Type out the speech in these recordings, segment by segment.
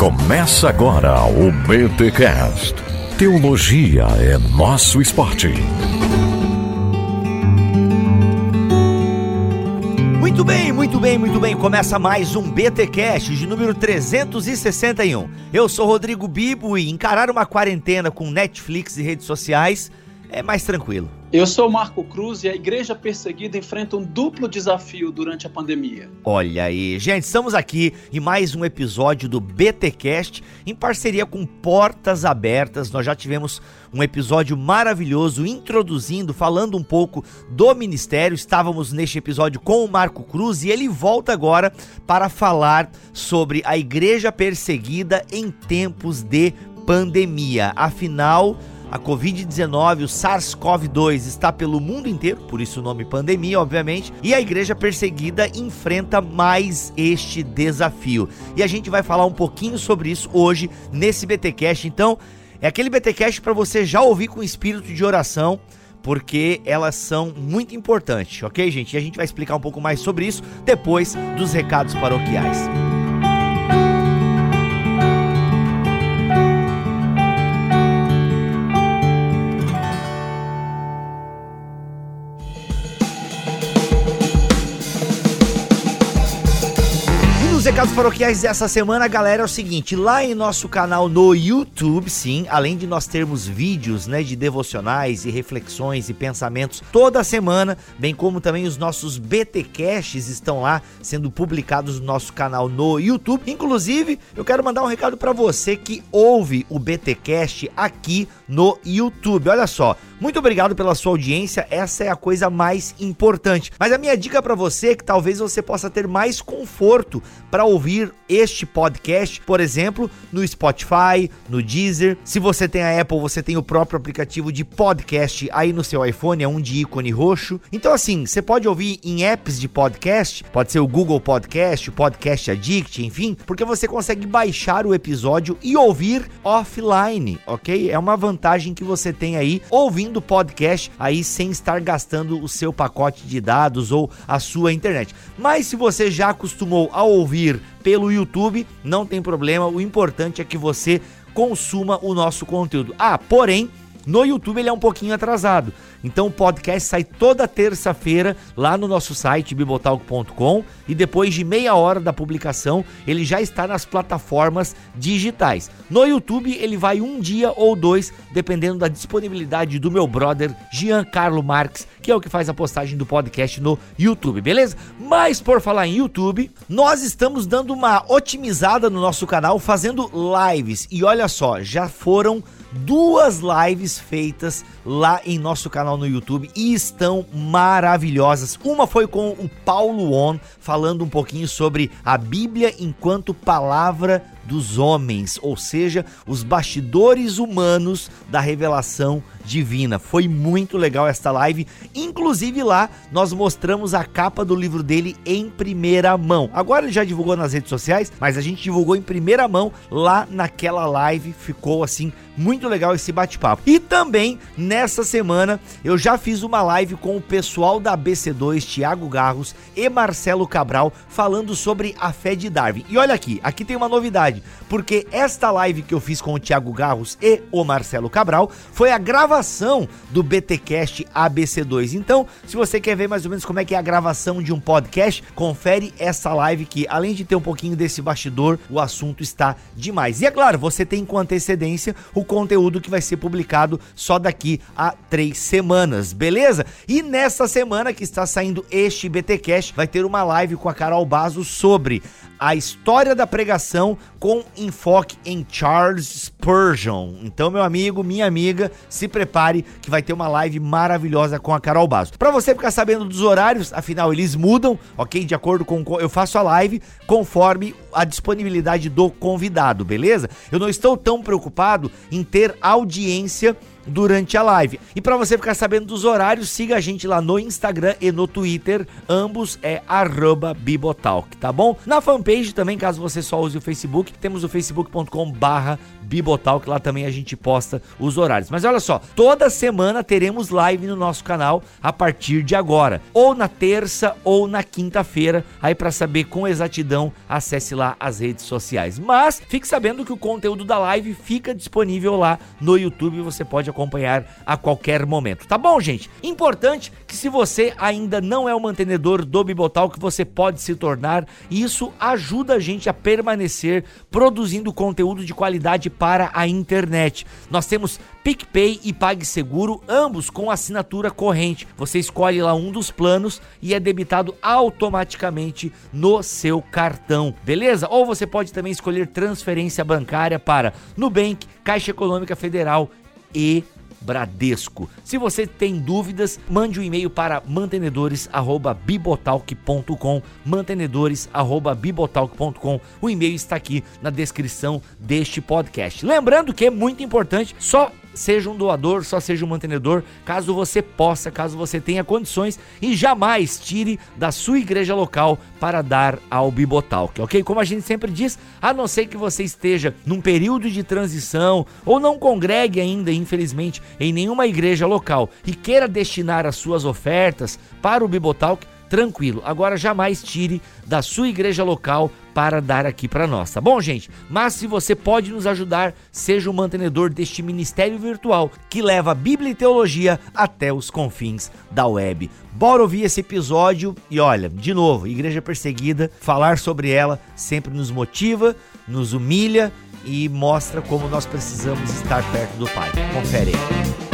Começa agora o BTCast. Teologia é nosso esporte. Muito bem, muito bem, muito bem. Começa mais um BTcast de número 361. Eu sou Rodrigo Bibo e encarar uma quarentena com Netflix e redes sociais é mais tranquilo. Eu sou Marco Cruz e a igreja perseguida enfrenta um duplo desafio durante a pandemia. Olha aí, gente, estamos aqui em mais um episódio do BTcast em parceria com Portas Abertas. Nós já tivemos um episódio maravilhoso introduzindo, falando um pouco do ministério. Estávamos neste episódio com o Marco Cruz e ele volta agora para falar sobre a igreja perseguida em tempos de pandemia. Afinal, a Covid-19, o SARS-CoV-2, está pelo mundo inteiro, por isso o nome pandemia, obviamente, e a igreja perseguida enfrenta mais este desafio. E a gente vai falar um pouquinho sobre isso hoje nesse BTcast. Então, é aquele BTcast para você já ouvir com espírito de oração, porque elas são muito importantes, ok, gente? E a gente vai explicar um pouco mais sobre isso depois dos recados paroquiais. Os paroquiais dessa semana, galera, é o seguinte: lá em nosso canal no YouTube, sim, além de nós termos vídeos né, de devocionais e reflexões e pensamentos toda semana, bem como também os nossos BTcasts estão lá sendo publicados no nosso canal no YouTube. Inclusive, eu quero mandar um recado para você que ouve o BTcast aqui no YouTube. Olha só, muito obrigado pela sua audiência, essa é a coisa mais importante. Mas a minha dica para você é que talvez você possa ter mais conforto para ouvir este podcast, por exemplo, no Spotify, no Deezer. Se você tem a Apple, você tem o próprio aplicativo de podcast aí no seu iPhone, é um de ícone roxo. Então assim, você pode ouvir em apps de podcast, pode ser o Google Podcast, o Podcast Addict, enfim, porque você consegue baixar o episódio e ouvir offline, ok? É uma vantagem que você tem aí ouvindo podcast aí sem estar gastando o seu pacote de dados ou a sua internet. Mas se você já acostumou a ouvir pelo YouTube, não tem problema. O importante é que você consuma o nosso conteúdo. Ah, porém, no YouTube ele é um pouquinho atrasado. Então o podcast sai toda terça-feira lá no nosso site bibotalk.com e depois de meia hora da publicação ele já está nas plataformas digitais. No YouTube ele vai um dia ou dois, dependendo da disponibilidade do meu brother Giancarlo Marques, que é o que faz a postagem do podcast no YouTube, beleza? Mas por falar em YouTube, nós estamos dando uma otimizada no nosso canal fazendo lives e olha só, já foram duas lives feitas lá em nosso canal no YouTube e estão maravilhosas. Uma foi com o Paulo On, falando um pouquinho sobre a Bíblia enquanto palavra dos homens, ou seja, os bastidores humanos da revelação divina. Foi muito legal esta live. Inclusive lá nós mostramos a capa do livro dele em primeira mão. Agora ele já divulgou nas redes sociais, mas a gente divulgou em primeira mão lá naquela live. Ficou assim muito legal esse bate-papo. E também nessa semana eu já fiz uma live com o pessoal da BC2, Thiago Garros e Marcelo Cabral, falando sobre a fé de Darwin. E olha aqui, aqui tem uma novidade, porque esta live que eu fiz com o Thiago Garros e o Marcelo Cabral foi a gravação do BTcast ABC2. Então, se você quer ver mais ou menos como é que é a gravação de um podcast, confere essa live que além de ter um pouquinho desse bastidor, o assunto está demais. E é claro, você tem com antecedência o conteúdo que vai ser publicado só daqui a três semanas, beleza? E nessa semana que está saindo este BTcast, vai ter uma live com a Carol Bazo sobre a história da pregação com enfoque em Charles Spurgeon. Então, meu amigo, minha amiga, se prepare que vai ter uma live maravilhosa com a Carol Basso. Para você ficar sabendo dos horários, afinal eles mudam, ok? De acordo com eu faço a live conforme a disponibilidade do convidado, beleza? Eu não estou tão preocupado em ter audiência durante a live. E para você ficar sabendo dos horários, siga a gente lá no Instagram e no Twitter, ambos é @bibotalk, tá bom? Na fanpage também, caso você só use o Facebook, temos o facebook.com/barra Bibotalk, lá também a gente posta os horários. Mas olha só, toda semana teremos live no nosso canal a partir de agora, ou na terça ou na quinta-feira. Aí para saber com exatidão, acesse lá as redes sociais. Mas fique sabendo que o conteúdo da live fica disponível lá no YouTube você pode acompanhar a qualquer momento. Tá bom, gente? Importante que se você ainda não é o mantenedor do Bibotalk, você pode se tornar e isso ajuda a gente a permanecer produzindo conteúdo de qualidade para a internet. Nós temos PicPay e PagSeguro, ambos com assinatura corrente. Você escolhe lá um dos planos e é debitado automaticamente no seu cartão, beleza? Ou você pode também escolher transferência bancária para Nubank, Caixa Econômica Federal e Bradesco. Se você tem dúvidas, mande um e-mail para mantenedores@bibotalk.com, mantenedores@bibotalk.com. O e-mail está aqui na descrição deste podcast. Lembrando que é muito importante, só seja um doador, só seja um mantenedor, caso você possa, caso você tenha condições e jamais tire da sua igreja local para dar ao Bibotalk, ok? Como a gente sempre diz, a não ser que você esteja num período de transição ou não congregue ainda, infelizmente, em nenhuma igreja local e queira destinar as suas ofertas para o Bibotalk, tranquilo. Agora jamais tire da sua igreja local para dar aqui para nós, tá bom, gente? Mas se você pode nos ajudar, seja o mantenedor deste ministério virtual que leva a Bíblia e teologia até os confins da web. Bora ouvir esse episódio e olha, de novo, igreja perseguida, falar sobre ela sempre nos motiva, nos humilha e mostra como nós precisamos estar perto do Pai. Confere aí.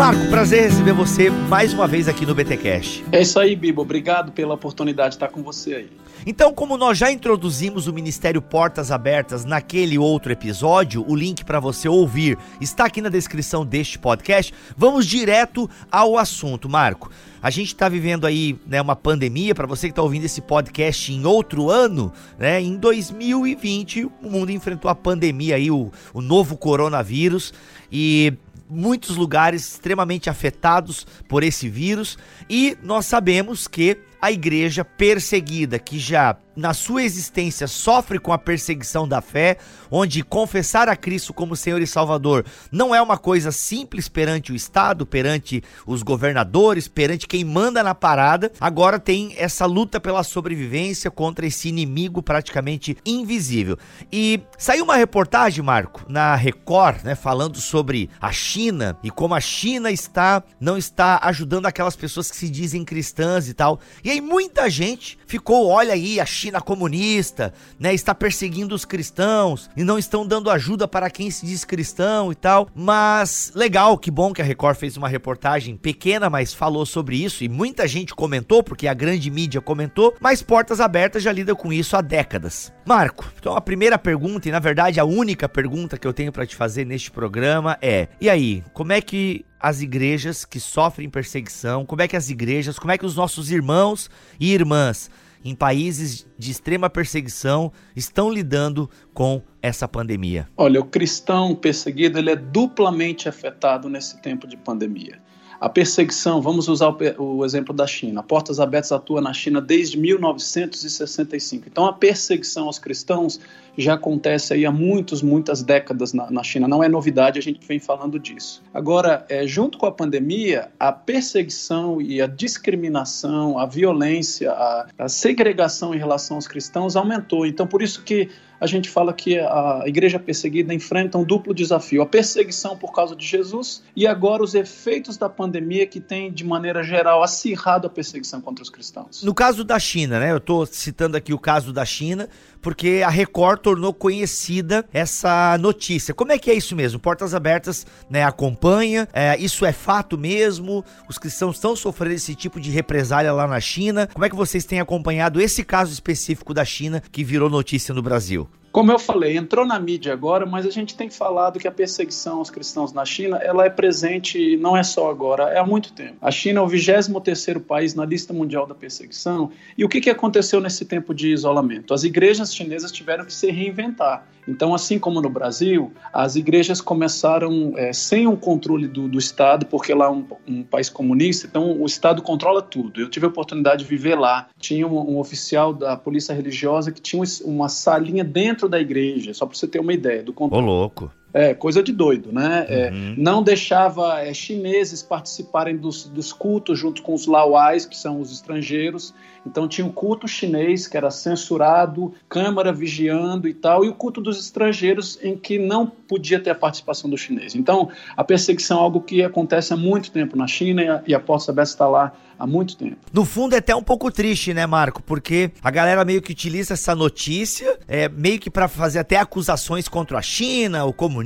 Marco, prazer receber você mais uma vez aqui no BTcast. É isso aí, Bibo. Obrigado pela oportunidade de estar com você aí. Então, como nós já introduzimos o Ministério Portas Abertas naquele outro episódio, o link para você ouvir está aqui na descrição deste podcast. Vamos direto ao assunto, Marco. A gente está vivendo aí né, uma pandemia, para você que está ouvindo esse podcast em outro ano, né? Em 2020, o mundo enfrentou a pandemia aí, o, o novo coronavírus. E muitos lugares extremamente afetados por esse vírus. E nós sabemos que a igreja perseguida, que já na sua existência sofre com a perseguição da fé, onde confessar a Cristo como Senhor e Salvador não é uma coisa simples perante o Estado, perante os governadores, perante quem manda na parada, agora tem essa luta pela sobrevivência contra esse inimigo praticamente invisível. E saiu uma reportagem, Marco, na Record, né, falando sobre a China e como a China está não está ajudando aquelas pessoas que se dizem cristãs e tal. E aí muita gente ficou, olha aí, a China comunista, né, está perseguindo os cristãos e não estão dando ajuda para quem se diz cristão e tal. Mas legal, que bom que a Record fez uma reportagem pequena, mas falou sobre isso e muita gente comentou, porque a grande mídia comentou, mas Portas Abertas já lida com isso há décadas. Marco, então a primeira pergunta, e na verdade a única pergunta que eu tenho para te fazer neste programa é: e aí, como é que as igrejas que sofrem perseguição, como é que as igrejas, como é que os nossos irmãos e irmãs em países de extrema perseguição estão lidando com essa pandemia? Olha, o cristão perseguido ele é duplamente afetado nesse tempo de pandemia. A perseguição, vamos usar o, exemplo da China. Portas Abertas atua na China desde 1965. Então, a perseguição aos cristãos já acontece aí há muitos, muitas décadas na, na China. Não é novidade, a gente vem falando disso. Agora, é, junto com a pandemia, a perseguição e a discriminação, a violência, a, a segregação em relação aos cristãos aumentou. Então, por isso que a gente fala que a igreja perseguida enfrenta um duplo desafio: a perseguição por causa de Jesus e agora os efeitos da pandemia que tem, de maneira geral, acirrado a perseguição contra os cristãos. No caso da China, né? Eu estou citando aqui o caso da China, porque a Record tornou conhecida essa notícia. Como é que é isso mesmo? Portas Abertas né, acompanha, é, isso é fato mesmo? Os cristãos estão sofrendo esse tipo de represália lá na China? Como é que vocês têm acompanhado esse caso específico da China que virou notícia no Brasil? Como eu falei, entrou na mídia agora, mas a gente tem falado que a perseguição aos cristãos na China, ela é presente não é só agora, é há muito tempo. A China é o 23º país na lista mundial da perseguição. E o que, que aconteceu nesse tempo de isolamento? As igrejas chinesas tiveram que se reinventar. Então, assim como no Brasil, as igrejas começaram é, sem um controle do, do Estado, porque lá é um, um, país comunista, então o Estado controla tudo. Eu tive a oportunidade de viver lá. Tinha um, um oficial da polícia religiosa que tinha uma salinha dentro da igreja, só para você ter uma ideia do controle. Ô, louco. É, coisa de doido, né? É, uhum. É, não deixava é, chineses participarem dos, dos, cultos junto com os lauais, que são os estrangeiros. Então tinha o culto chinês, que era censurado, câmara vigiando e tal, e o culto dos estrangeiros, em que não podia ter a participação do chinês. Então a perseguição é algo que acontece há muito tempo na China e a Porta Aberta está lá há muito tempo. No fundo é até um pouco triste, né, Marco? Porque a galera meio que utiliza essa notícia, é, meio que para fazer até acusações contra a China, o comunismo,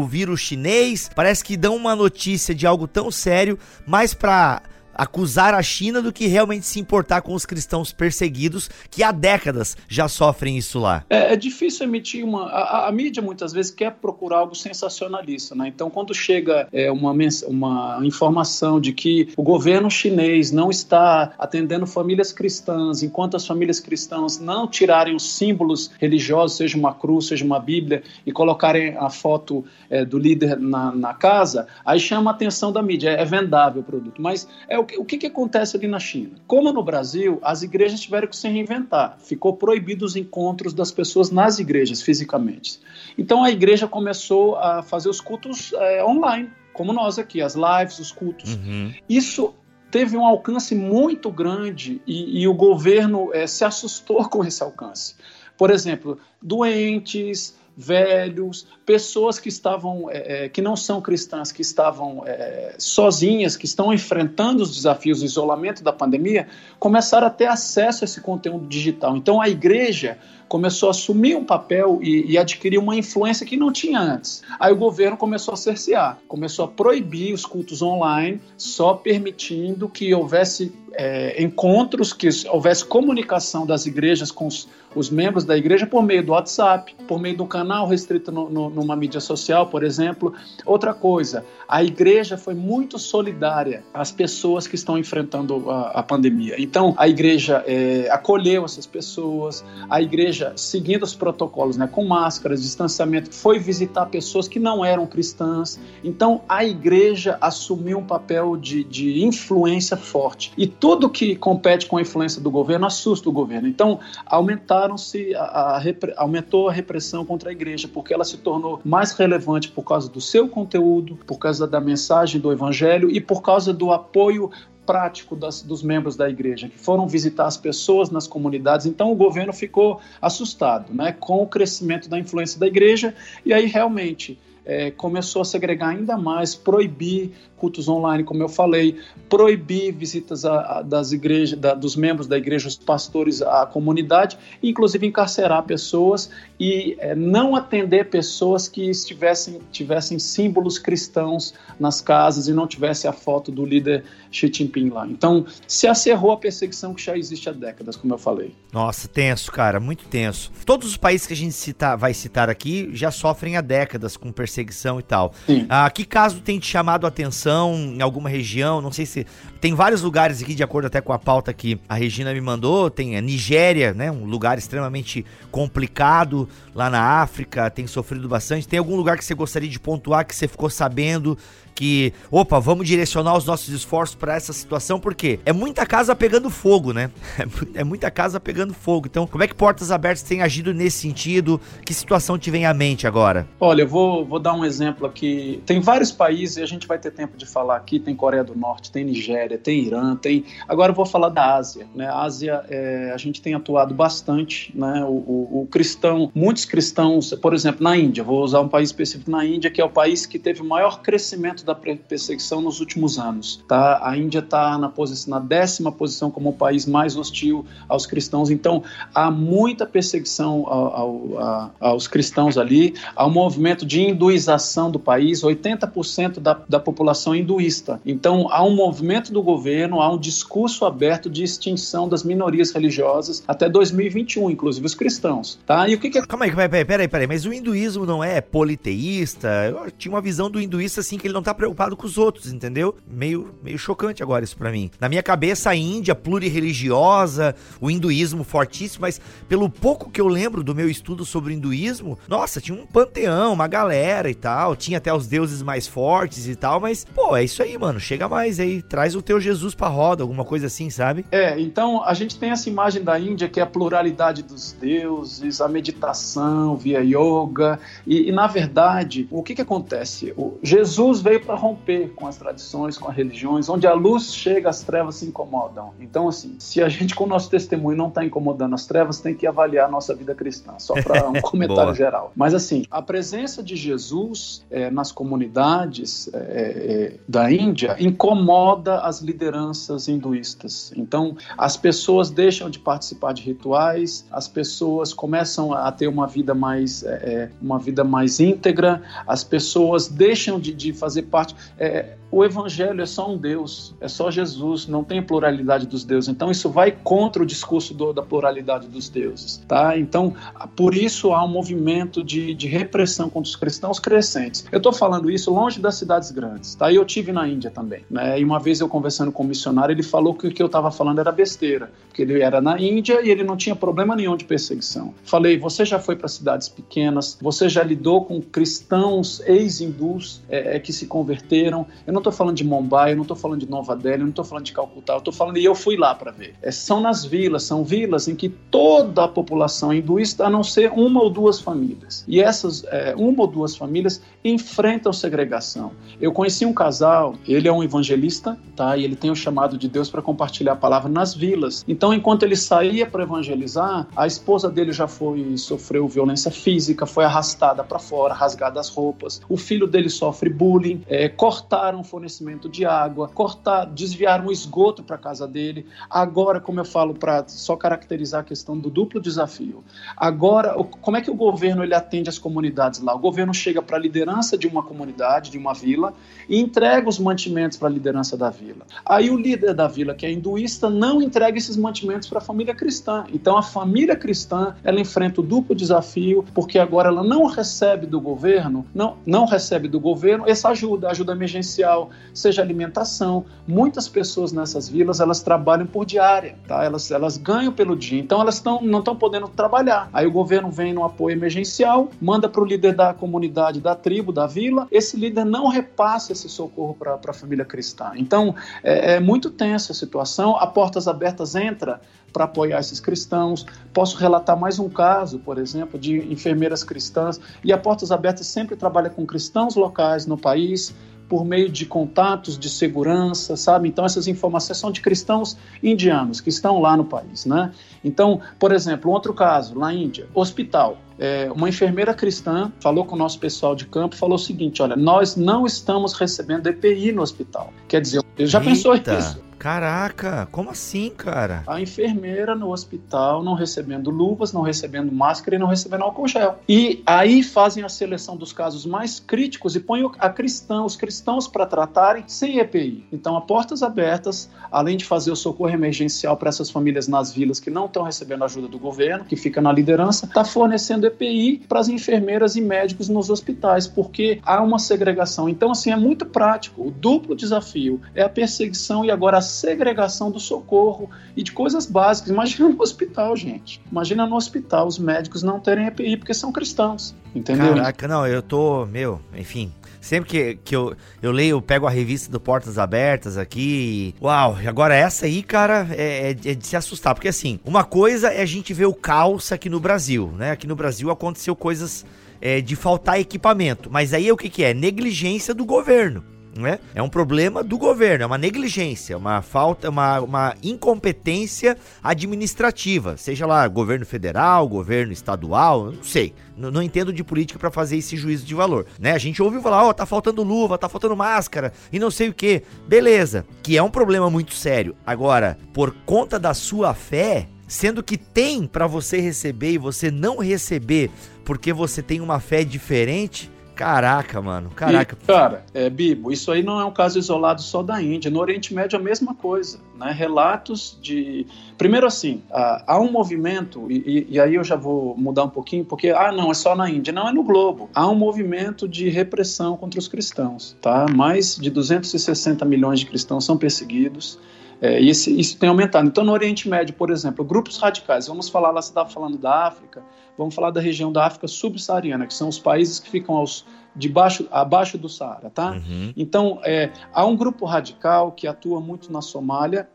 o vírus chinês. Parece que dão uma notícia de algo tão sério, mais para acusar a China do que realmente se importar com os cristãos perseguidos que há décadas já sofrem isso lá. É, é difícil emitir uma. A, a, mídia muitas vezes quer procurar algo sensacionalista, né? Então, quando chega é, uma, uma informação de que o governo chinês não está atendendo famílias cristãs, enquanto as famílias cristãs não tirarem os símbolos religiosos, seja uma cruz, seja uma Bíblia, e colocarem a foto é, do líder na, na casa, aí chama a atenção da mídia. É, é vendável o produto. Mas é o que, o que, que acontece ali na China? Como no Brasil, as igrejas tiveram que se reinventar. Ficou proibido os encontros das pessoas nas igrejas, fisicamente. Então a igreja começou a fazer os cultos é, online, como nós aqui, as lives, os cultos. Uhum. Isso teve um alcance muito grande e, e o governo é, se assustou com esse alcance. Por exemplo, doentes, velhos, pessoas que estavam, é, é, que não são cristãs, que estavam é, sozinhas, que estão enfrentando os desafios do isolamento da pandemia, começaram a ter acesso a esse conteúdo digital. Então a igreja começou a assumir um papel e, e adquirir uma influência que não tinha antes. Aí o governo começou a cercear, começou a proibir os cultos online, só permitindo que houvesse é, encontros, que houvesse comunicação das igrejas com os, os, membros da igreja por meio do WhatsApp, por meio do canal restrito no, no, numa mídia social, por exemplo. Outra coisa, a igreja foi muito solidária às pessoas que estão enfrentando a, a pandemia. Então, a igreja é, acolheu essas pessoas, a igreja, seguindo os protocolos, né, com máscaras, distanciamento, foi visitar pessoas que não eram cristãs. Então, a igreja assumiu um papel de, de influência forte. E tudo que compete com a influência do governo assusta o governo. Então, aumentaram-se, a, a, aumentou a repressão contra a igreja, porque ela se tornou mais relevante por causa do seu conteúdo, por causa da mensagem do evangelho e por causa do apoio prático das, dos membros da igreja, que foram visitar as pessoas nas comunidades. Então o governo ficou assustado né, com o crescimento da influência da igreja, e aí realmente é, começou a segregar ainda mais, proibir cultos online, como eu falei, proibir visitas a, a, das igrejas, da, dos membros da igreja, os pastores, à comunidade, inclusive encarcerar pessoas e é, não atender pessoas que estivessem tivessem símbolos cristãos nas casas e não tivesse a foto do líder Xi Jinping lá. Então, se acerrou a perseguição que já existe há décadas, como eu falei. Nossa, tenso, cara, muito tenso. Todos os países que a gente cita, vai citar aqui já sofrem há décadas com perseguição e tal. Sim. Ah, que caso tem te chamado a atenção? Em alguma região, não sei se. Tem vários lugares aqui, de acordo até com a pauta que a Regina me mandou. Tem a Nigéria, né? Um lugar extremamente complicado lá na África, tem sofrido bastante. Tem algum lugar que você gostaria de pontuar que você ficou sabendo que, opa, vamos direcionar os nossos esforços para essa situação, porque é muita casa pegando fogo, né? É muita casa pegando fogo. Então, como é que Portas Abertas tem agido nesse sentido? Que situação te vem à mente agora? Olha, eu vou, vou dar um exemplo aqui. Tem vários países, e a gente vai ter tempo de falar aqui. Tem Coreia do Norte, tem Nigéria, tem Irã, tem. Agora eu vou falar da Ásia. Né? A Ásia, é, a gente tem atuado bastante, né? O, o, o cristão, muitos cristãos, por exemplo, na Índia, vou usar um país específico na Índia, que é o país que teve o maior crescimento da perseguição nos últimos anos. Tá? A Índia está na, posição, na décima posição como o país mais hostil aos cristãos. Então, há muita perseguição ao, ao, aos cristãos ali. Há um movimento de hinduização do país. 80% da, da população hinduísta. Então, há um movimento do governo, há um discurso aberto de extinção das minorias religiosas até 2021, inclusive os cristãos, tá? E o que que... É Calma aí, peraí, peraí, peraí, mas o hinduísmo não é politeísta? Eu tinha uma visão do hinduísta assim que ele não tá preocupado com os outros, entendeu? Meio, meio chocante agora isso para mim. Na minha cabeça a Índia plurireligiosa, o hinduísmo fortíssimo, mas pelo pouco que eu lembro do meu estudo sobre o hinduísmo, nossa, tinha um panteão, uma galera e tal, tinha até os deuses mais fortes e tal, mas pô, é isso aí, mano, chega mais aí, traz o teu Jesus pra roda, alguma coisa assim, sabe? É, então a gente tem essa imagem da Índia que é a pluralidade dos deuses, a meditação via yoga, e, e na verdade, o que que acontece? O, Jesus veio para romper com as tradições, com as religiões, onde a luz chega, as trevas se incomodam. Então, assim, se a gente com o nosso testemunho não está incomodando as trevas, tem que avaliar a nossa vida cristã, só para um comentário geral. Mas assim, a presença de Jesus é, nas comunidades é, é, da Índia incomoda as lideranças hinduístas. Então, as pessoas deixam de participar de rituais, as pessoas começam a ter uma vida mais, é, é, uma vida mais íntegra, as pessoas deixam de, de fazer parte. É, o evangelho é só um Deus, é só Jesus, não tem pluralidade dos deuses. Então isso vai contra o discurso do, da pluralidade dos deuses, tá? Então por isso há um movimento de, de repressão contra os cristãos crescentes. Eu estou falando isso longe das cidades grandes, tá? E eu tive na Índia também, né? E uma vez eu conversando com um missionário, ele falou que o que eu estava falando era besteira, porque ele era na Índia e ele não tinha problema nenhum de perseguição. Falei, você já foi para cidades pequenas, você já lidou com cristãos ex-hindus é, é, que se converteram. Eu não estou falando de Mumbai, eu não estou falando de Nova Delhi, eu não estou falando de Calcutá, eu estou falando e eu fui lá para ver. É, são nas vilas, são vilas em que toda a população hinduísta, a não ser uma ou duas famílias. E essas é, uma ou duas famílias enfrentam segregação. Eu conheci um casal, ele é um evangelista, tá? E ele tem o chamado de Deus para compartilhar a palavra nas vilas. Então, enquanto ele saía para evangelizar, a esposa dele já foi sofreu violência física, foi arrastada para fora, rasgada as roupas. O filho dele sofre bullying, é, cortaram fornecimento de água, cortar, desviaram o esgoto para casa dele. Agora, como eu falo, para só caracterizar a questão do duplo desafio. Agora, como é que o governo ele atende as comunidades lá? O governo chega para a liderança de uma comunidade, de uma vila, e entrega os mantimentos para a liderança da vila. Aí o líder da vila, que é hinduísta, não entrega esses mantimentos para a família cristã. Então a família cristã, ela enfrenta o duplo desafio, porque agora ela não recebe do governo, não, não recebe do governo essa ajuda, ajuda emergencial, seja alimentação. Muitas pessoas nessas vilas, elas trabalham por diária, tá? Elas, elas ganham pelo dia, então elas tão, não estão podendo trabalhar. Aí o governo vem no apoio emergencial, manda para o líder da comunidade, da tribo, da vila, esse líder não repassa esse socorro para a família cristã. Então, é, é muito tensa a situação, a Portas Abertas entra para apoiar esses cristãos. Posso relatar mais um caso, por exemplo, de enfermeiras cristãs. E a Portas Abertas sempre trabalha com cristãos locais no país, por meio de contatos de segurança, sabe? Então essas informações são de cristãos indianos que estão lá no país, né? Então, por exemplo, um outro caso, na Índia, hospital. É, uma enfermeira cristã falou com o nosso pessoal de campo, falou o seguinte, olha, nós não estamos recebendo EPI no hospital. Quer dizer, já Eita. pensou isso? Caraca, como assim, cara? A enfermeira no hospital não recebendo luvas, não recebendo máscara e não recebendo álcool gel. E aí fazem a seleção dos casos mais críticos e põem a cristão, os cristãos para tratarem sem EPI. Então, a portas abertas, além de fazer o socorro emergencial para essas famílias nas vilas que não estão recebendo ajuda do governo, que fica na liderança, está fornecendo EPI para as enfermeiras e médicos nos hospitais, porque há uma segregação. Então, assim, é muito prático. O duplo desafio é a perseguição e agora a segregação do socorro e de coisas básicas. Imagina no hospital, gente. Imagina no hospital os médicos não terem EPI porque são cristãos, entendeu? Caraca, não, eu tô, meu, enfim, sempre que, que eu, eu leio, eu pego a revista do Portas Abertas aqui. E, uau, agora essa aí, cara, é, é, é, de se assustar. Porque assim, uma coisa é a gente ver o caos aqui no Brasil, né? Aqui no Brasil aconteceu coisas é, de faltar equipamento. Mas aí o que, que é? Negligência do governo né? É um problema do governo, é uma negligência, uma falta, uma, uma incompetência administrativa, seja lá governo federal, governo estadual, não sei. Não, não entendo de política para fazer esse juízo de valor, né? A gente ouve falar, ó, oh, tá faltando luva, tá faltando máscara e não sei o que. Beleza, que é um problema muito sério. Agora, por conta da sua fé, sendo que tem para você receber e você não receber porque você tem uma fé diferente, Caraca, mano. Caraca. E, cara, é, Bibo, isso aí não é um caso isolado só da Índia. No Oriente Médio é a mesma coisa. Né? Relatos de. Primeiro, assim, há um movimento, e, e, aí eu já vou mudar um pouquinho, porque, ah, não, é só na Índia. Não, é no globo. Há um movimento de repressão contra os cristãos. Tá? Mais de 260 milhões de cristãos são perseguidos. É, isso, isso tem aumentado. Então, no Oriente Médio, por exemplo, grupos radicais, vamos falar lá, você estava falando da África, vamos falar da região da África subsaariana, que são os países que ficam aos debaixo, abaixo do Saara, tá? Uhum. Então, é, há um grupo radical que atua muito na Somália,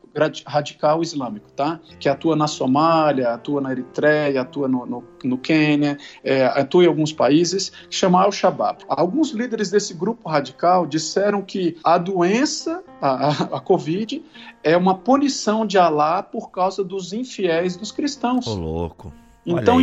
radical islâmico, tá? Que atua na Somália, atua na Eritreia, atua no, no, no Quênia, é, atua em alguns países, chama Al-Shabaab. Alguns líderes desse grupo radical disseram que a doença, a, a, a Covid, é uma punição de Alá por causa dos infiéis dos cristãos. Ô, louco. Então,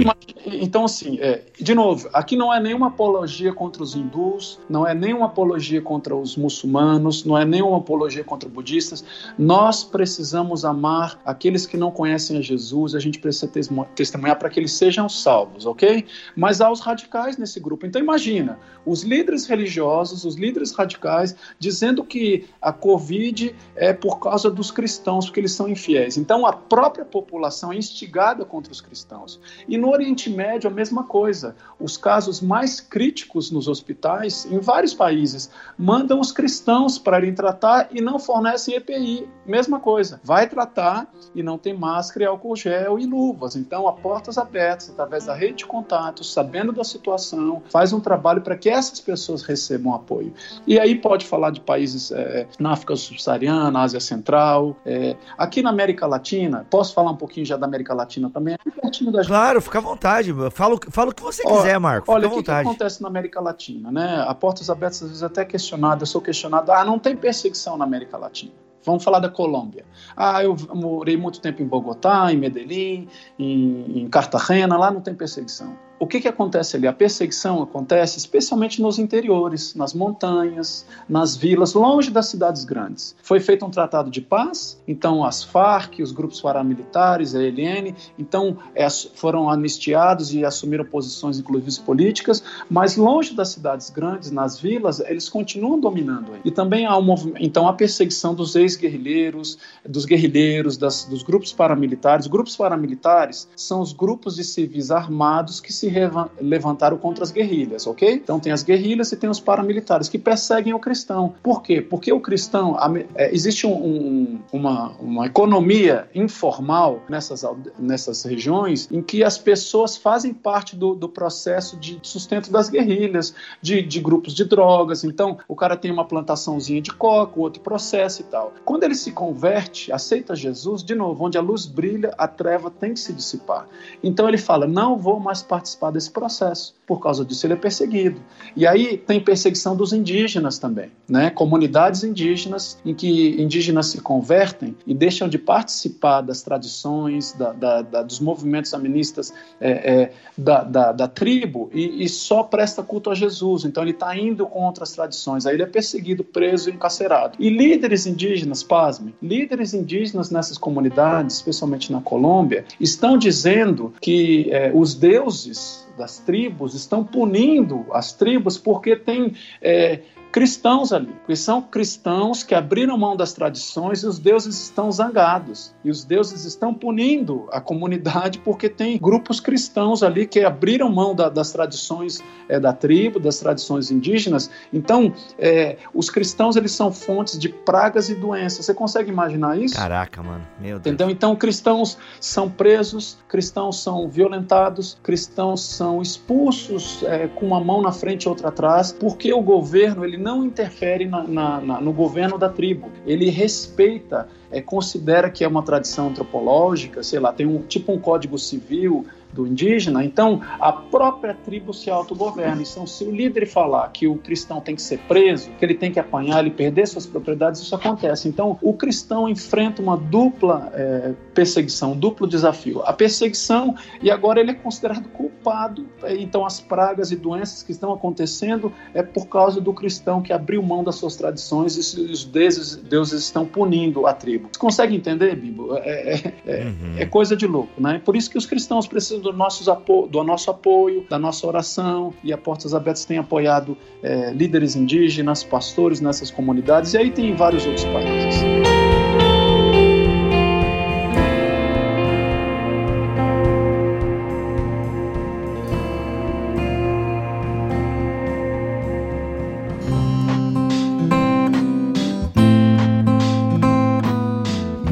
então assim, é, de novo, aqui não é nenhuma apologia contra os hindus, não é nenhuma apologia contra os muçulmanos, não é nenhuma apologia contra budistas. Nós precisamos amar aqueles que não conhecem a Jesus, a gente precisa testemunhar para que eles sejam salvos, ok? Mas há os radicais nesse grupo. Então, imagina, os líderes religiosos, os líderes radicais, dizendo que a Covid é por causa dos cristãos, porque eles são infiéis. Então, a própria população é instigada contra os cristãos. E no Oriente Médio, a mesma coisa. Os casos mais críticos nos hospitais, em vários países, mandam os cristãos para irem tratar e não fornecem EPI. Mesma coisa. Vai tratar e não tem máscara, álcool gel e luvas. Então, a portas abertas, através da rede de contatos, sabendo da situação, faz um trabalho para que essas pessoas recebam apoio. E aí pode falar de países é, na África subsaariana, Ásia Central, é, aqui na América Latina, posso falar um pouquinho já da América Latina também? É pertinho da gente Claro, fica à vontade. Fala, fala o que você quiser, Marco. Olha, o que, que, acontece na América Latina, né? A Portas Abertas, às vezes, até questionado, eu sou questionado, ah, não tem perseguição na América Latina. Vamos falar da Colômbia. Ah, eu morei muito tempo em Bogotá, em Medellín, em, em Cartagena, lá não tem perseguição o que, que acontece ali? A perseguição acontece especialmente nos interiores, nas montanhas, nas vilas, longe das cidades grandes. Foi feito um tratado de paz, então as Farc, os grupos paramilitares, a ELN, então é, foram anistiados e assumiram posições, inclusive políticas, mas longe das cidades grandes, nas vilas, eles continuam dominando. E também há um então a perseguição dos ex-guerrilheiros, dos guerrilheiros, das, dos grupos paramilitares. Grupos paramilitares são os grupos de civis armados que se se levantaram contra as guerrilhas, ok? Então tem as guerrilhas e tem os paramilitares que perseguem o cristão. Por quê? Porque o cristão, é, existe um, um, uma, uma economia informal nessas, nessas regiões em que as pessoas fazem parte do, do processo de sustento das guerrilhas, de, de grupos de drogas. Então o cara tem uma plantaçãozinha de coca, outro processo e tal. Quando ele se converte, aceita Jesus, de novo, onde a luz brilha, a treva tem que se dissipar. Então ele fala: não vou mais participar participar desse processo. Por causa disso, ele é perseguido. E aí tem perseguição dos indígenas também, né? Comunidades indígenas em que indígenas se convertem e deixam de participar das tradições, da, da, da, dos movimentos aministas é, é, da, tribo e, e, só presta culto a Jesus. Então ele está indo contra as tradições. Aí ele é perseguido, preso e encarcerado. E líderes indígenas, pasmem, líderes indígenas nessas comunidades, especialmente na Colômbia, estão dizendo que é, os deuses das tribos estão punindo as tribos porque tem é, cristãos ali, porque são cristãos que abriram mão das tradições e os deuses estão zangados. E os deuses estão punindo a comunidade porque tem grupos cristãos ali que abriram mão da, das tradições é, da tribo, das tradições indígenas. Então, é, os cristãos eles são fontes de pragas e doenças. Você consegue imaginar isso? Caraca, mano. Meu Deus. Entendeu? Então, cristãos são presos, cristãos são violentados, cristãos são expulsos é, com uma mão na frente e outra atrás, porque o governo ele não interfere na, na, na, no governo da tribo. Ele respeita, é, considera que é uma tradição antropológica, sei lá, tem um tipo um código civil do indígena, então a própria tribo se autogoverna. Então, se o líder falar que o cristão tem que ser preso, que ele tem que apanhar, ele perder suas propriedades, isso acontece. Então, o cristão enfrenta uma dupla é, perseguição, um duplo desafio. A perseguição, e agora ele é considerado culpado é, então as pragas e doenças que estão acontecendo é por causa do cristão que abriu mão das suas tradições e os deuses, deuses estão punindo a tribo. Você consegue entender, Bibo? É, é, é, uhum. é, coisa de louco, né? Por isso que os cristãos precisam do, nossos apo do nosso apoio, da nossa oração, e a Portas Abertas tem apoiado é, líderes indígenas, pastores nessas comunidades, e aí tem vários outros países.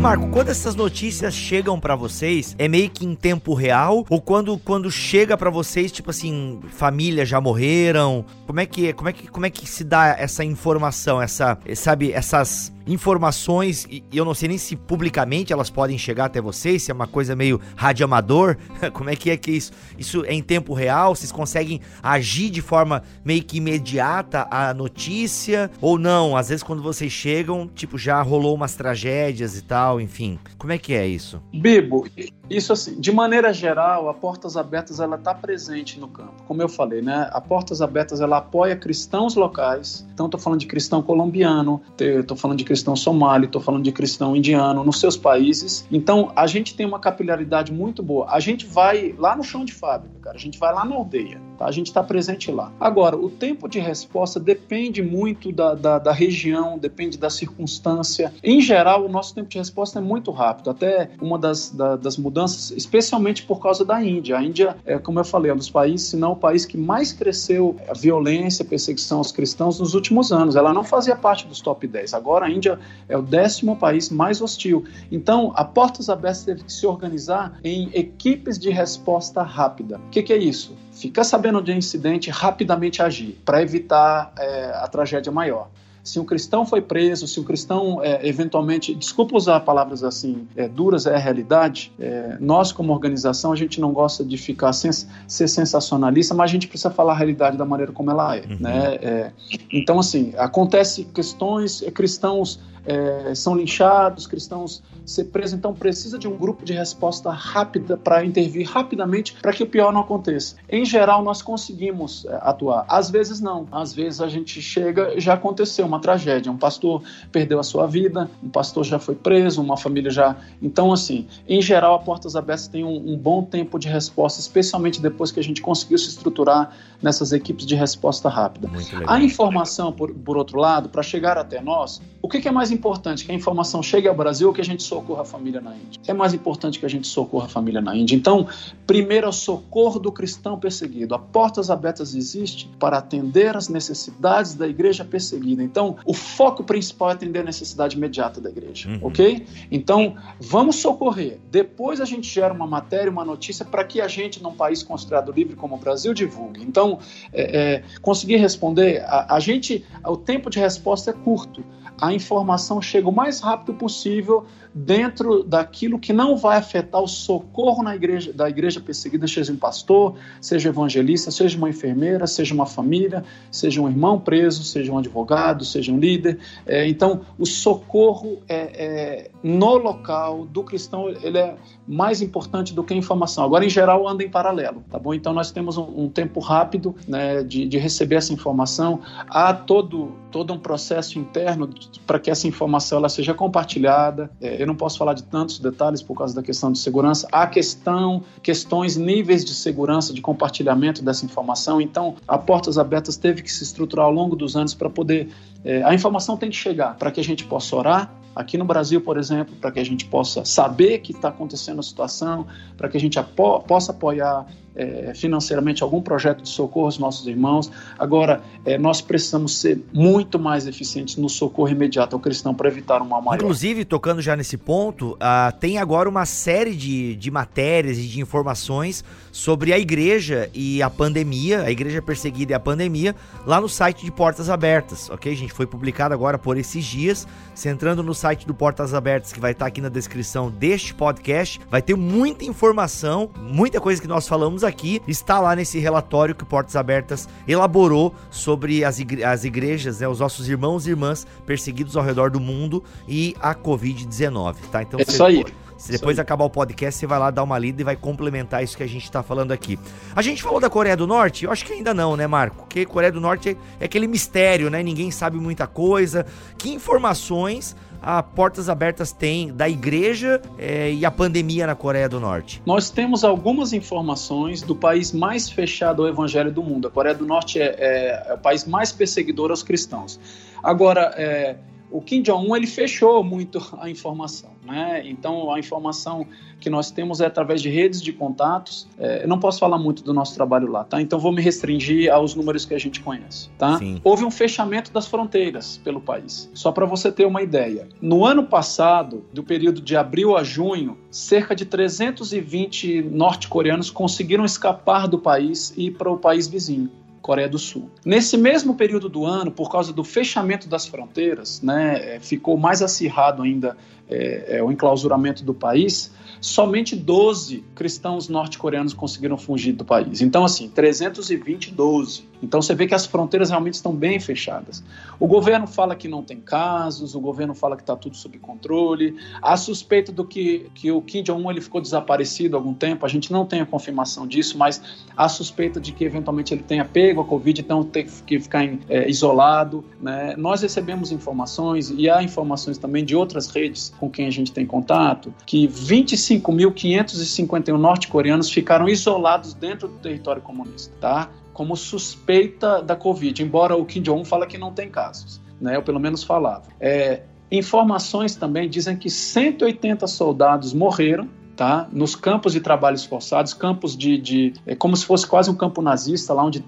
Marco, quando essas notícias chegam para vocês, é meio que em tempo real ou quando quando chega para vocês, tipo assim, família já morreram? Como é que como é que como é que se dá essa informação, essa, sabe, essas informações, e eu não sei nem se publicamente elas podem chegar até vocês, se é uma coisa meio radioamador, como é que é que isso? Isso é em tempo real? Vocês conseguem agir de forma meio que imediata a notícia? Ou não? Às vezes quando vocês chegam, tipo, já rolou umas tragédias e tal, enfim. Como é que é isso? Bibo, isso assim, de maneira geral, a Portas Abertas ela está presente no campo. Como eu falei, né? A Portas Abertas ela apoia cristãos locais. Então estou falando de cristão colombiano, estou falando de cristão somali, estou falando de cristão indiano nos seus países. Então a gente tem uma capilaridade muito boa. A gente vai lá no chão de fábrica, cara. A gente vai lá na aldeia. Tá? A gente está presente lá. Agora, o tempo de resposta depende muito da, da, da região, depende da circunstância. Em geral, o nosso tempo de resposta é muito rápido. Até uma das, da, das mudanças mudanças, especialmente por causa da Índia. A Índia, é, como eu falei, é um dos países, se não o país que mais cresceu a violência, a perseguição aos cristãos nos últimos anos. Ela não fazia parte dos top 10. Agora a Índia é o décimo país mais hostil. Então, a Portas Abertas teve que se organizar em equipes de resposta rápida. O que, que é isso? Ficar sabendo de incidente, rapidamente agir, para evitar é, a tragédia maior se um cristão foi preso, se um cristão é, eventualmente, desculpa usar palavras assim é, duras, é a realidade. É, nós, como organização, a gente não gosta de ficar sens ser sensacionalista, mas a gente precisa falar a realidade da maneira como ela é. Uhum. Né? É, então, assim, acontece questões, é, cristãos é, são linchados, cristãos ser presos. Então precisa de um grupo de resposta rápida para intervir rapidamente para que o pior não aconteça. Em geral, nós conseguimos é, atuar. Às vezes não. Às vezes a gente chega, já aconteceu uma tragédia. Um pastor perdeu a sua vida, um pastor já foi preso, uma família já. Então, assim, em geral, a Portas Abertas tem um, um bom tempo de resposta, especialmente depois que a gente conseguiu se estruturar nessas equipes de resposta rápida. A informação, por, por outro lado, para chegar até nós, o que, que é mais importante? Que a informação chegue ao Brasil ou que a gente socorra a família na Índia? É mais importante que a gente socorra a família na Índia. Então, primeiro é o socorro do cristão perseguido. A Portas Abertas existe para atender as necessidades da igreja perseguida. Então, o foco principal é atender a necessidade imediata da igreja, uhum. ok? Então, vamos socorrer. Depois a gente gera uma matéria, uma notícia para que a gente, num país considerado livre como o Brasil, divulgue. Então, é, é, conseguir responder, a, a gente, o tempo de resposta é curto a informação chega o mais rápido possível dentro daquilo que não vai afetar o socorro na igreja, da igreja perseguida, seja um pastor, seja evangelista, seja uma enfermeira, seja uma família, seja um irmão preso, seja um advogado, seja um líder. É, então, o socorro é, é, no local do cristão ele é mais importante do que a informação. Agora, em geral, anda em paralelo, tá bom? Então, nós temos um, um tempo rápido né, de, de, receber essa informação. Há todo, todo um processo interno para que essa informação ela seja compartilhada. É, eu não posso falar de tantos detalhes por causa da questão de segurança. Há questão, questões, níveis de segurança, de compartilhamento dessa informação. Então, a Portas Abertas teve que se estruturar ao longo dos anos para poder. É, a informação tem que chegar para que a gente possa orar, aqui no Brasil, por exemplo, para que a gente possa saber que está acontecendo a situação, para que a gente apo possa apoiar é, financeiramente algum projeto de socorro aos nossos irmãos. Agora, é, nós precisamos ser muito mais eficientes no socorro imediato ao cristão para evitar um mal maior. Inclusive, tocando já nesse ponto, uh, tem agora uma série de, de matérias e de informações sobre a igreja e a pandemia, a igreja perseguida e a pandemia, lá no site de Portas Abertas, ok? Gente foi publicado agora por esses dias. Você entrando no site do Portas Abertas, que vai estar aqui na descrição deste podcast, vai ter muita informação, muita coisa que nós falamos aqui está lá nesse relatório que Portas Abertas elaborou sobre as, igre as igrejas, né, os nossos irmãos e irmãs perseguidos ao redor do mundo e a Covid-19, tá? Então, é isso aí. Se depois acabar o podcast, você vai lá dar uma lida e vai complementar isso que a gente tá falando aqui. A gente falou da Coreia do Norte? Eu acho que ainda não, né, Marco? Porque Coreia do Norte é, é aquele mistério, né? Ninguém sabe muita coisa. Que informações a Portas Abertas tem da igreja é, e a pandemia na Coreia do Norte? Nós temos algumas informações do país mais fechado ao evangelho do mundo. A Coreia do Norte é, é, é o país mais perseguidor aos cristãos. Agora, é, o Kim Jong-un ele fechou muito a informação, né? Então a informação que nós temos é através de redes de contatos. É, eu não posso falar muito do nosso trabalho lá, tá? Então vou me restringir aos números que a gente conhece, tá? Sim. Houve um fechamento das fronteiras pelo país. Só para você ter uma ideia, no ano passado, do período de abril a junho, cerca de 320 norte-coreanos conseguiram escapar do país e ir para o país vizinho. Coreia do Sul. Nesse mesmo período do ano, por causa do fechamento das fronteiras, né, é, ficou mais acirrado ainda é, é, o enclausuramento do país, somente 12 cristãos norte-coreanos conseguiram fugir do país. Então, assim, 320, 12. Então, você vê que as fronteiras realmente estão bem fechadas. O governo fala que não tem casos, o governo fala que está tudo sob controle. Há suspeita do que, que o Kim Jong-un ele ficou desaparecido há algum tempo, a gente não tem a confirmação disso, mas há suspeita de que eventualmente ele tenha pego a Covid, então tem que ficar em, é, isolado. Né? Nós recebemos informações, e há informações também de outras redes com quem a gente tem contato, que 25.551 norte-coreanos ficaram isolados dentro do território comunista, tá? Como suspeita da Covid, embora o Kim Jong-un fala que não tem casos, né? Eu pelo menos falava. É, informações também dizem que 180 soldados morreram tá? nos campos de trabalhos forçados, campos de, de é como se fosse quase um campo nazista, lá onde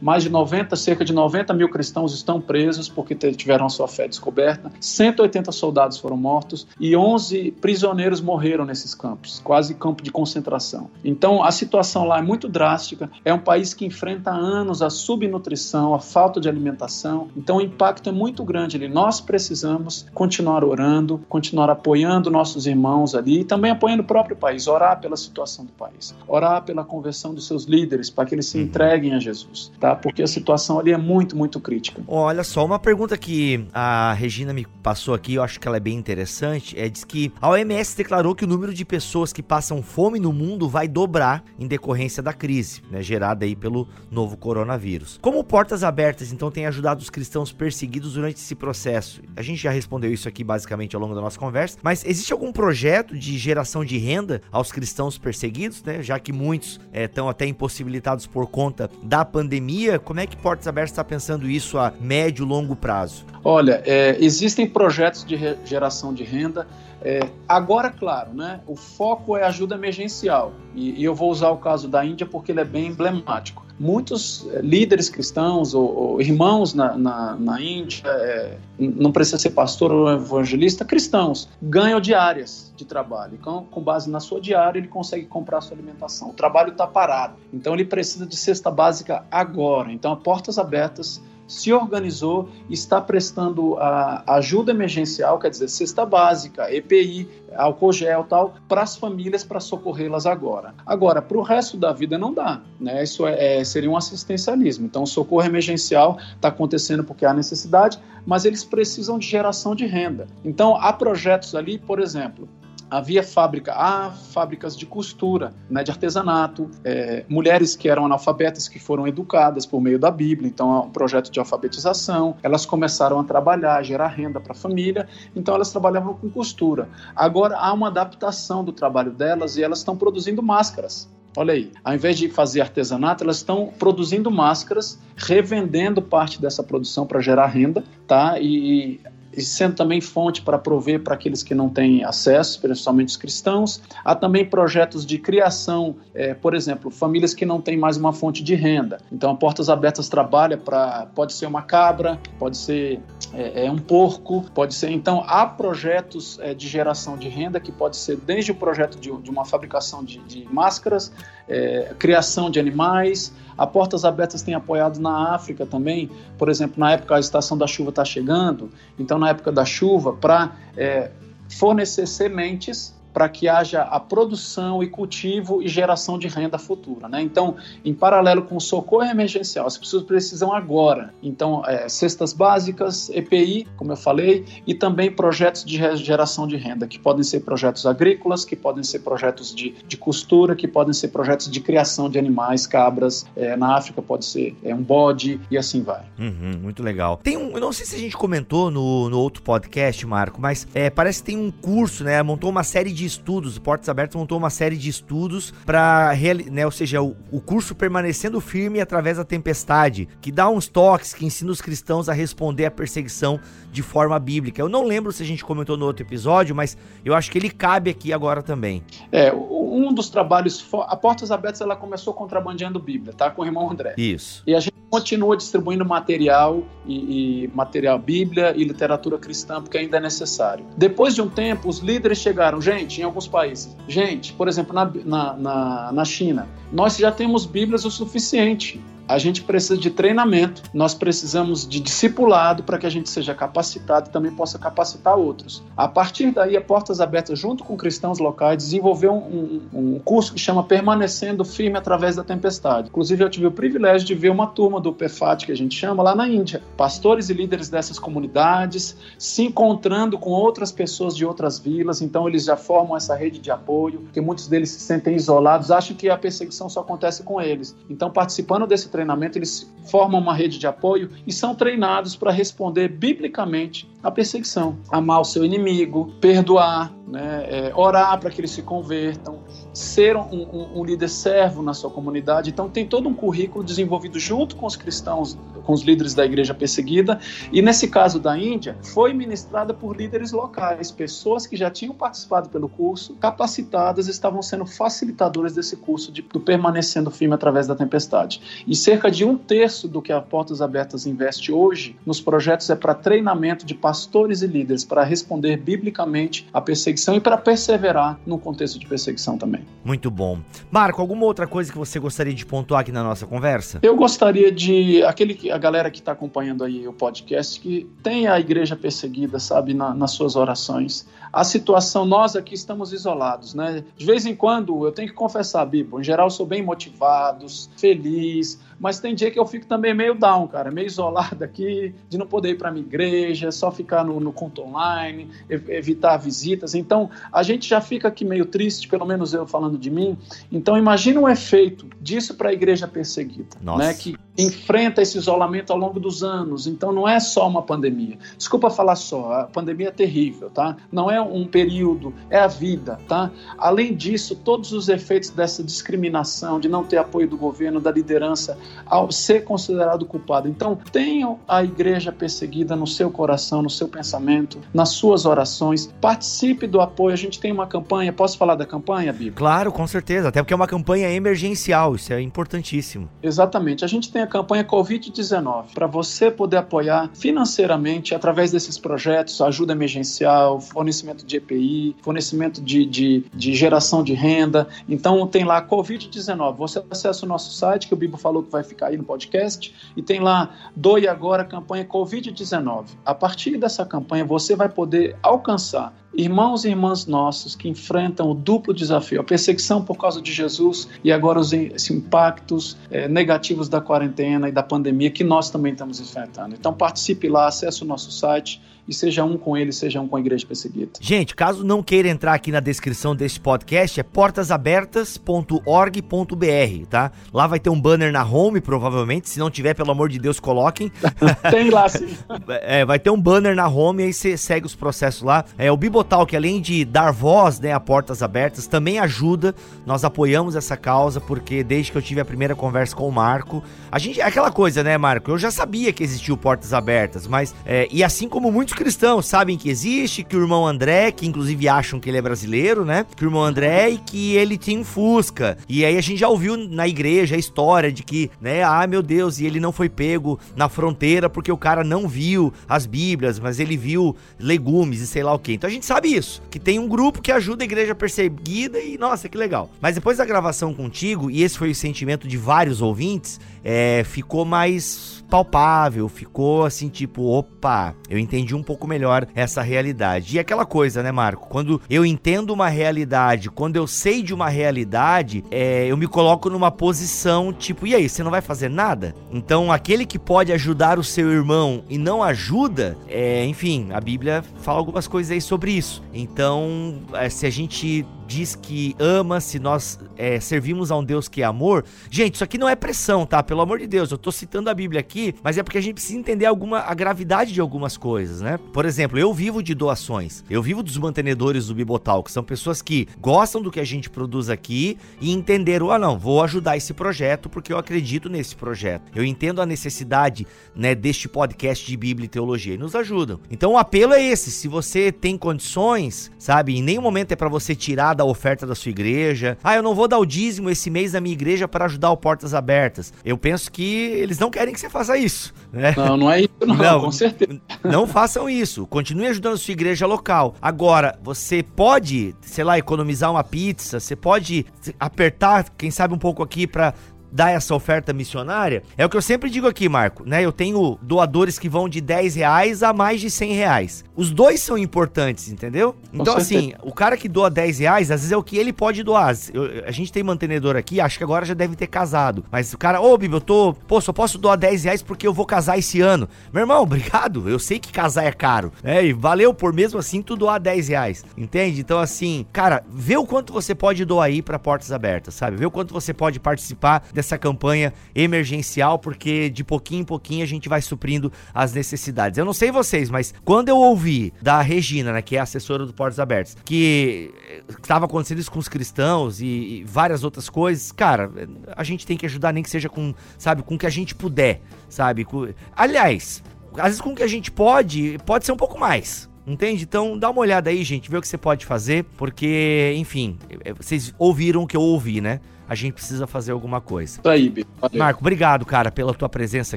mais de 90, cerca de 90 mil cristãos estão presos porque tiveram a sua fé descoberta, 180 soldados foram mortos e 11 prisioneiros morreram nesses campos, quase campo de concentração. Então a situação lá é muito drástica, é um país que enfrenta há anos a subnutrição, a falta de alimentação, então o impacto é muito grande ali. Nós precisamos continuar orando, continuar apoiando nossos irmãos ali e também apoiando o próprio próprio país, orar pela situação do país, orar pela conversão dos seus líderes, para que eles se uhum. entreguem a Jesus, tá? Porque a situação ali é muito, muito crítica. Olha só, uma pergunta que a Regina me passou aqui, eu acho que ela é bem interessante, é diz que a OMS declarou que o número de pessoas que passam fome no mundo vai dobrar em decorrência da crise, né, gerada aí pelo novo coronavírus. Como Portas Abertas, então, tem ajudado os cristãos perseguidos durante esse processo? A gente já respondeu isso aqui basicamente ao longo da nossa conversa, mas existe algum projeto de geração de renda renda aos cristãos perseguidos, né? Já que muitos estão é, até impossibilitados por conta da pandemia. Como é que Portas Abertas está pensando isso a médio e longo prazo? Olha, é, existem projetos de geração de renda. É, agora, claro, né, o foco é ajuda emergencial. E, e, eu vou usar o caso da Índia porque ele é bem emblemático muitos eh, líderes cristãos ou, ou irmãos na, na, na Índia, é, não precisa ser pastor ou evangelista, cristãos, ganham diárias de trabalho. Então, com base na sua diária, ele consegue comprar a sua alimentação. O trabalho está parado. Então, ele precisa de cesta básica agora. Então, portas abertas se organizou está prestando a ajuda emergencial, quer dizer, cesta básica, EPI, álcool gel tal, para as famílias para socorrê-las agora. Agora, para o resto da vida não dá, né? Isso é, é, seria um assistencialismo. Então, socorro emergencial está acontecendo porque há necessidade, mas eles precisam de geração de renda. Então, há projetos ali, por exemplo, havia fábrica, há fábricas de costura, né, de artesanato, é, mulheres que eram analfabetas que foram educadas por meio da Bíblia, então é um projeto de alfabetização, elas começaram a trabalhar, gerar renda para a família, então elas trabalhavam com costura. Agora há uma adaptação do trabalho delas e elas estão produzindo máscaras. Olha aí, ao invés de fazer artesanato, elas estão produzindo máscaras, revendendo parte dessa produção para gerar renda, tá? E sendo também fonte para prover para aqueles que não têm acesso, principalmente os cristãos. Há também projetos de criação, é, por exemplo, famílias que não têm mais uma fonte de renda. Então, Portas Abertas trabalha para, pode ser uma cabra, pode ser é, é, um porco, pode ser. Então, há projetos é, de geração de renda que pode ser desde o projeto de, de uma fabricação de, de máscaras, é, criação de animais. A Portas Abertas tem apoiado na África também, por exemplo, na época a estação da chuva está chegando, então na época da chuva, para é, fornecer sementes para que haja a produção e cultivo e geração de renda futura. Né? Então, em paralelo com o socorro emergencial, as pessoas precisam agora. Então, é, cestas básicas, EPI, como eu falei, e também projetos de geração de renda, que podem ser projetos agrícolas, que podem ser projetos de, de costura, que podem ser projetos de criação de animais, cabras. É, na África pode ser é, um bode e assim vai. Uhum, muito legal. Tem um, eu não sei se a gente comentou no, no outro podcast, Marco, mas é, parece que tem um curso, né? Montou uma série de estudos, Portas Abertas montou uma série de estudos para, né? Ou seja, o, o curso permanecendo firme através da tempestade, que dá uns toques, que ensina os cristãos a responder à perseguição de forma bíblica. Eu não lembro se a gente comentou no outro episódio, mas eu acho que ele cabe aqui agora também. É, um dos trabalhos, a Portas Abertas ela começou contrabandeando Bíblia, tá? Com o irmão André. Isso. E a gente continua distribuindo material e, e, material Bíblia e literatura cristã porque ainda é necessário. Depois de um tempo, os líderes chegaram, gente, em alguns países, gente, por exemplo, na, na, na, na China, nós já temos Bíblias o suficiente a gente precisa de treinamento, nós precisamos de discipulado para que a gente seja capacitado e também possa capacitar outros. A partir daí, a Portas Abertas, junto com cristãos locais, desenvolveu um, um, um curso que chama Permanecendo Firme através da Tempestade. Inclusive, eu tive o privilégio de ver uma turma do PFAT, que a gente chama, lá na Índia. Pastores e líderes dessas comunidades se encontrando com outras pessoas de outras vilas, então eles já formam essa rede de apoio, porque muitos deles se sentem isolados, acham que a perseguição só acontece com eles. Então, participando desse treinamento, eles formam uma rede de apoio e são treinados para responder biblicamente à perseguição, amar o seu inimigo, perdoar, né, é, orar para que eles se convertam, ser um, um, um, líder servo na sua comunidade. Então, tem todo um currículo desenvolvido junto com os cristãos, com os líderes da igreja perseguida. E nesse caso da Índia, foi ministrada por líderes locais, pessoas que já tinham participado pelo curso, capacitadas, estavam sendo facilitadoras desse curso de, do permanecendo firme através da tempestade. E cerca de um terço do que a Portas Abertas investe hoje nos projetos é para treinamento de pastores e líderes para responder biblicamente à perseguição e para perseverar no contexto de perseguição também. Muito bom. Marco, alguma outra coisa que você gostaria de pontuar aqui na nossa conversa? Eu gostaria de. aquele A galera que está acompanhando aí o podcast, que tem a igreja perseguida, sabe, na, nas suas orações. A situação, nós aqui estamos isolados, né? De vez em quando, eu tenho que confessar, Bíblia, em geral, sou bem motivado, feliz, mas tem dia que eu fico também meio down, cara, meio isolado aqui, de não poder ir para minha igreja, só ficar no, no conto online, evitar visitas. Então, a gente já fica aqui meio triste, pelo menos eu falando de mim. Então, imagina o efeito disso para a igreja perseguida, Nossa. né? Que enfrenta esse isolamento ao longo dos anos. Então, não é só uma pandemia. Desculpa falar só, a pandemia é terrível, tá? Não é um período, é a vida, tá? Além disso, todos os efeitos dessa discriminação, de não ter apoio do governo, da liderança, ao ser considerado culpado. Então, tenham a igreja perseguida no seu coração, no seu pensamento, nas suas orações. Participe do apoio. A gente tem uma campanha. Posso falar da campanha, Bíblia? Claro, com certeza. Até porque é uma campanha emergencial. Isso é importantíssimo. Exatamente. A gente tem a campanha Covid-19 para você poder apoiar financeiramente através desses projetos, ajuda emergencial, fornecimento de EPI, fornecimento de, de, de geração de renda. Então, tem lá Covid-19. Você acessa o nosso site, que o Bibo falou que vai ficar aí no podcast, e tem lá Doe Agora, campanha Covid-19. A partir dessa campanha, você vai poder alcançar irmãos e irmãs nossos que enfrentam o duplo desafio, a perseguição por causa de Jesus e agora os, os impactos é, negativos da quarentena e da pandemia que nós também estamos enfrentando. Então participe lá, acesse o nosso site e seja um com ele, seja um com a Igreja Perseguida. Gente, caso não queira entrar aqui na descrição deste podcast, é portasabertas.org.br, tá? Lá vai ter um banner na home, provavelmente. Se não tiver, pelo amor de Deus, coloquem. Tem lá, sim. É, vai ter um banner na home, aí você segue os processos lá. É, o Bibotal, que além de dar voz né, a Portas Abertas, também ajuda. Nós apoiamos essa causa, porque desde que eu tive a primeira conversa com o Marco, a gente. Aquela coisa, né, Marco? Eu já sabia que existiu Portas Abertas, mas. É, e assim como muitos cristãos sabem que existe, que o irmão André, que inclusive acham que ele é brasileiro, né? Que o irmão André e que ele tinha um Fusca. E aí a gente já ouviu na igreja a história de que, né, ah, meu Deus, e ele não foi pego na fronteira porque o cara não viu as Bíblias, mas ele viu legumes e sei lá o que. Então a gente sabe isso, que tem um grupo que ajuda a igreja perseguida e nossa, que legal. Mas depois da gravação contigo, e esse foi o sentimento de vários ouvintes, é, ficou mais palpável, ficou assim, tipo, opa, eu entendi um pouco melhor essa realidade. E aquela coisa, né, Marco? Quando eu entendo uma realidade, quando eu sei de uma realidade, é, eu me coloco numa posição tipo, e aí, você não vai fazer nada? Então, aquele que pode ajudar o seu irmão e não ajuda, é, enfim, a Bíblia fala algumas coisas aí sobre isso. Então, é, se a gente diz que ama, se nós é, servimos a um Deus que é amor. Gente, isso aqui não é pressão, tá? Pelo amor de Deus, eu tô citando a Bíblia aqui, mas é porque a gente precisa entender alguma, a gravidade de algumas coisas, né? Por exemplo, eu vivo de doações, eu vivo dos mantenedores do Bibotal, que são pessoas que gostam do que a gente produz aqui e entenderam, ah não, vou ajudar esse projeto porque eu acredito nesse projeto. Eu entendo a necessidade, né, deste podcast de Bíblia e Teologia e nos ajudam. Então o apelo é esse, se você tem condições, sabe, em nenhum momento é para você tirar da oferta da sua igreja. Ah, eu não vou dar o dízimo esse mês da minha igreja para ajudar o Portas Abertas. Eu penso que eles não querem que você faça isso. Né? Não, não é isso, não, não, com certeza. Não façam isso. Continue ajudando a sua igreja local. Agora, você pode, sei lá, economizar uma pizza, você pode apertar, quem sabe, um pouco aqui para dar essa oferta missionária, é o que eu sempre digo aqui, Marco, né? Eu tenho doadores que vão de 10 reais a mais de 100 reais. Os dois são importantes, entendeu? Então, assim, o cara que doa 10 reais, às vezes é o que ele pode doar. Eu, a gente tem mantenedor aqui, acho que agora já deve ter casado. Mas o cara, ô, oh, Bibi, eu tô. Pô, só posso doar 10 reais porque eu vou casar esse ano. Meu irmão, obrigado. Eu sei que casar é caro. É, e valeu por mesmo assim tu doar 10 reais. Entende? Então, assim, cara, vê o quanto você pode doar aí para portas abertas, sabe? Vê o quanto você pode participar dessa campanha emergencial, porque de pouquinho em pouquinho a gente vai suprindo as necessidades. Eu não sei vocês, mas quando eu ouvi da Regina, né, que é assessora do Portos Abertos, que estava acontecendo isso com os cristãos e, e, várias outras coisas, cara, a gente tem que ajudar nem que seja com, sabe, com o que a gente puder, sabe? Aliás, às vezes com o que a gente pode, pode ser um pouco mais. Entende? Então dá uma olhada aí, gente, vê o que você pode fazer, porque, enfim, vocês ouviram o que eu ouvi, né? A gente precisa fazer alguma coisa. Aí, Marco, obrigado, cara, pela tua presença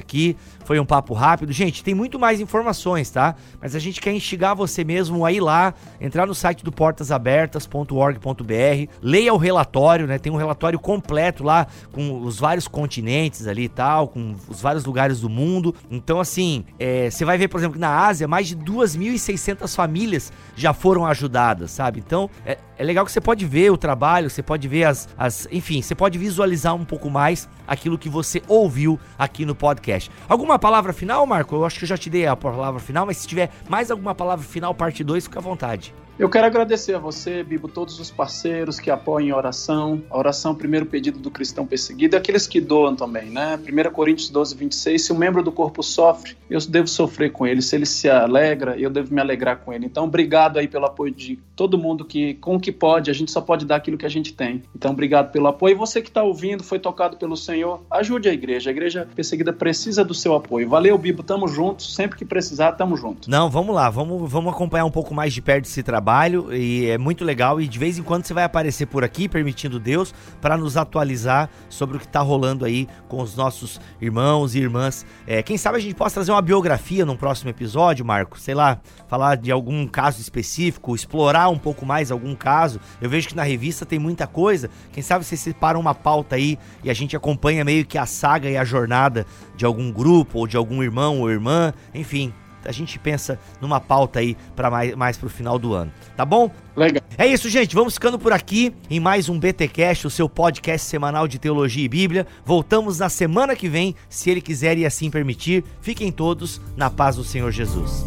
aqui. Foi um papo rápido. Gente, tem muito mais informações, tá? Mas a gente quer instigar você mesmo a ir lá, entrar no site do portasabertas.org.br, leia o relatório, né? Tem um relatório completo lá com os vários continentes ali e tal, com os vários lugares do mundo. Então, assim, é, você vai ver, por exemplo, que na Ásia, mais de 2.600 famílias já foram ajudadas, sabe? Então, é, é legal que você pode ver o trabalho, você pode ver as, as enfim, você pode visualizar um pouco mais aquilo que você ouviu aqui no podcast. Alguma palavra final, Marco? Eu acho que eu já te dei a palavra final, mas se tiver mais alguma palavra final, parte 2, fica à vontade. Eu quero agradecer a você, Bibo, todos os parceiros que apoiam a oração. A oração, primeiro pedido do cristão perseguido, e aqueles que doam também, né? 1 Coríntios 12, 26. Se o um membro do corpo sofre, eu devo sofrer com ele. Se ele se alegra, eu devo me alegrar com ele. Então, obrigado aí pelo apoio de todo mundo que, com o que pode, a gente só pode dar aquilo que a gente tem. Então, obrigado pelo apoio. E você que está ouvindo, foi tocado pelo Senhor, ajude a igreja. A igreja perseguida precisa do seu apoio. Valeu, Bibo. Tamo juntos. Sempre que precisar, tamo junto. Não, vamos lá. Vamos, vamos acompanhar um pouco mais de perto esse trabalho trabalho e é muito legal e de vez em quando você vai aparecer por aqui, permitindo Deus, para nos atualizar sobre o que está rolando aí com os nossos irmãos e irmãs. É, quem sabe a gente possa trazer uma biografia num próximo episódio, Marco, sei lá, falar de algum caso específico, explorar um pouco mais algum caso. Eu vejo que na revista tem muita coisa. Quem sabe você separa uma pauta aí e a gente acompanha meio que a saga e a jornada de algum grupo ou de algum irmão ou irmã, enfim, a gente pensa numa pauta aí para mais, mais pro final do ano, tá bom? Legal. É isso, gente. Vamos ficando por aqui em mais um BTcast, o seu podcast semanal de teologia e Bíblia. Voltamos na semana que vem, se ele quiser e assim permitir. Fiquem todos na paz do Senhor Jesus.